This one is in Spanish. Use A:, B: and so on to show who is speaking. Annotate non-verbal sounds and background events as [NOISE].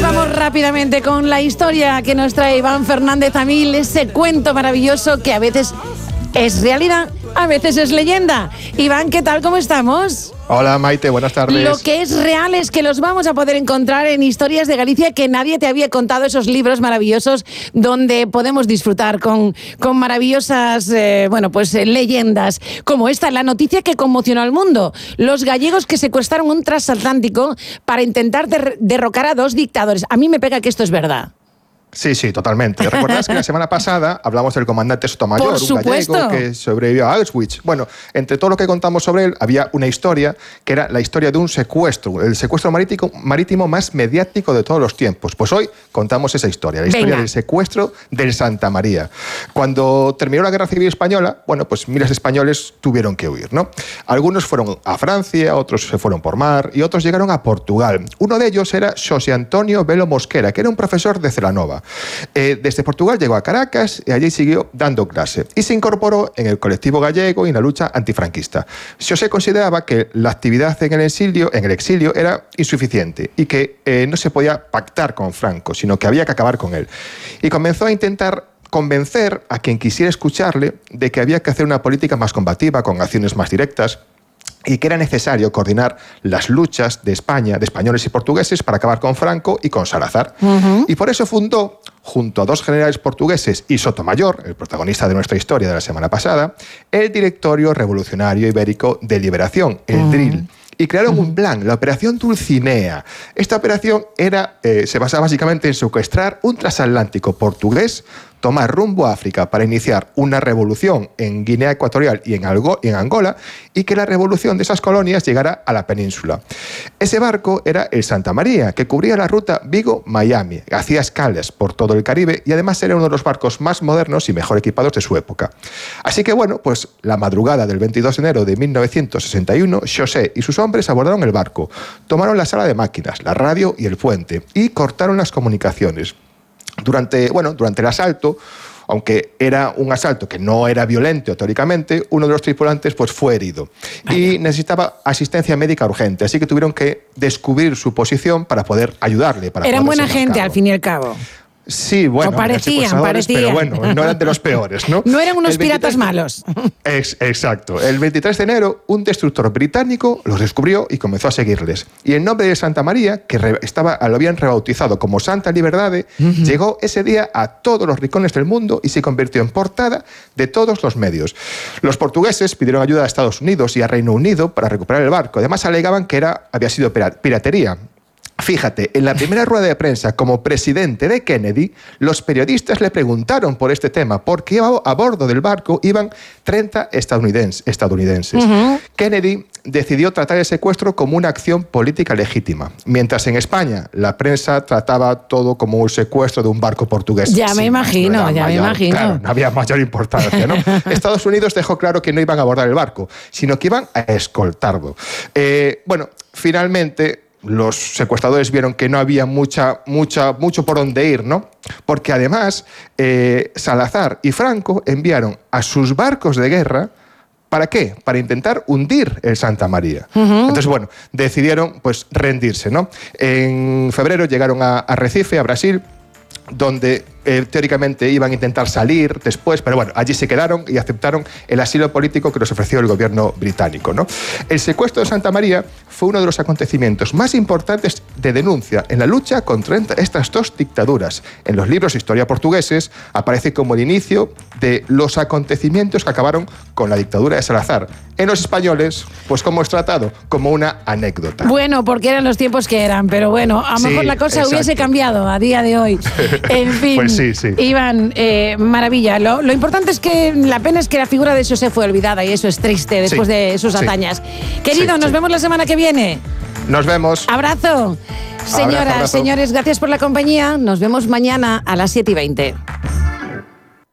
A: Pues vamos rápidamente con la historia que nos trae Iván Fernández Amil, ese cuento maravilloso que a veces es realidad, a veces es leyenda. Iván, ¿qué tal? ¿Cómo estamos?
B: Hola Maite, buenas tardes.
A: Lo que es real es que los vamos a poder encontrar en Historias de Galicia que nadie te había contado, esos libros maravillosos donde podemos disfrutar con, con maravillosas eh, bueno, pues, eh, leyendas, como esta, la noticia que conmocionó al mundo. Los gallegos que secuestraron un transatlántico para intentar derrocar a dos dictadores. A mí me pega que esto es verdad.
B: Sí, sí, totalmente. [LAUGHS] ¿Recuerdas que la semana pasada hablamos del comandante Sotomayor, un gallego que sobrevivió a Auschwitz? Bueno, entre todo lo que contamos sobre él, había una historia que era la historia de un secuestro, el secuestro marítimo, marítimo más mediático de todos los tiempos. Pues hoy contamos esa historia, la historia del secuestro del Santa María. Cuando terminó la Guerra Civil Española, bueno, pues miles de españoles tuvieron que huir, ¿no? Algunos fueron a Francia, otros se fueron por mar y otros llegaron a Portugal. Uno de ellos era José Antonio Velo Mosquera, que era un profesor de Celanova. Eh, desde Portugal llegó a Caracas y allí siguió dando clase y se incorporó en el colectivo gallego y en la lucha antifranquista. José consideraba que la actividad en el exilio, era insuficiente y que eh, no se podía pactar con Franco, sino que había que acabar con él. Y comenzó a intentar convencer a quien quisiera escucharle de que había que hacer una política más combativa, con acciones más directas, y que era necesario coordinar las luchas de España, de españoles y portugueses, para acabar con Franco y con Salazar. Y por eso fundó, junto a dos generales portugueses y Sotomayor, el protagonista de nuestra historia de la semana pasada, el Directorio Revolucionario Ibérico de Liberación, el DRIL y crearon un plan, la Operación Dulcinea. Esta operación era, eh, se basaba básicamente en secuestrar un transatlántico portugués tomar rumbo a África para iniciar una revolución en Guinea Ecuatorial y en, Angola y que la revolución de esas colonias llegara a la península. Ese barco era el Santa María, que cubría la ruta Vigo-Miami, hacía escalas por todo el Caribe y además era uno de los barcos más modernos y mejor equipados de su época. Así que bueno, pues la madrugada del 22 de enero de 1961, José y sus hombres abordaron el barco, tomaron la sala de máquinas, la radio y el puente y cortaron las comunicaciones. Durante, bueno, durante el asalto, aunque era un asalto que no era violento teóricamente, uno de los tripulantes pues, fue herido y necesitaba asistencia médica urgente, así que tuvieron que descubrir su posición para poder ayudarle. Para
A: Eran buena gente al fin y al cabo.
B: Sí, bueno,
A: parecían, parecían.
B: pero bueno, no eran de los peores, ¿no? [LAUGHS]
A: no eran unos piratas malos. [LAUGHS]
B: exacto. El 23 de enero, un destructor británico los descubrió y comenzó a seguirles. Y el nombre de Santa María, que estaba, lo habían rebautizado como Santa Liberdade, llegó ese día a todos los rincones del mundo y se convirtió en portada de todos los medios. Los portugueses pidieron ayuda a Estados Unidos y a Reino Unido para recuperar el barco. Además, alegaban que era, había sido piratería. Fíjate, en la primera rueda de prensa como presidente de Kennedy, los periodistas le preguntaron por este tema, porque a bordo del barco iban 30 estadounidenses. Kennedy decidió tratar el secuestro como una acción política legítima, mientras en España la prensa trataba todo como un secuestro de un barco portugués.
A: Ya me imagino, ya me imagino.
B: no había mayor importancia. ¿no? [LAUGHS] Estados Unidos dejó claro que no iban a abordar el barco, sino que iban a escoltarlo. Eh, bueno, finalmente los secuestradores vieron que no había mucha, mucha, mucho por dónde ir, ¿no? Porque además eh, Salazar y Franco enviaron a sus barcos de guerra ¿Para qué? Para intentar hundir el Santa María. Entonces, bueno, decidieron pues rendirse, ¿no? En febrero llegaron a, a Recife, a Brasil, donde eh, teóricamente iban a intentar salir después, pero bueno, allí se quedaron y aceptaron el asilo político que les ofreció el gobierno británico. ¿no? El secuestro de Santa María fue uno de los acontecimientos más importantes de denuncia en la lucha contra estas dos dictaduras. En los libros de historia portugueses aparece como el inicio de los acontecimientos que acabaron con la dictadura de Salazar. En los españoles, pues como es tratado, como una anécdota.
A: Bueno, porque eran los tiempos que eran, pero bueno, a lo mejor la cosa hubiese cambiado a día de hoy. [LAUGHS] En fin.
B: Pues sí, sí.
A: Iván, eh, maravilla. Lo, importante es que la pena es que la figura de José fue olvidada y eso es triste después de sus hazañas. Querido, nos vemos la semana que viene.
B: Nos vemos.
A: Abrazo. Señoras, señores, gracias por la compañía. Nos vemos mañana a las 7 y 20.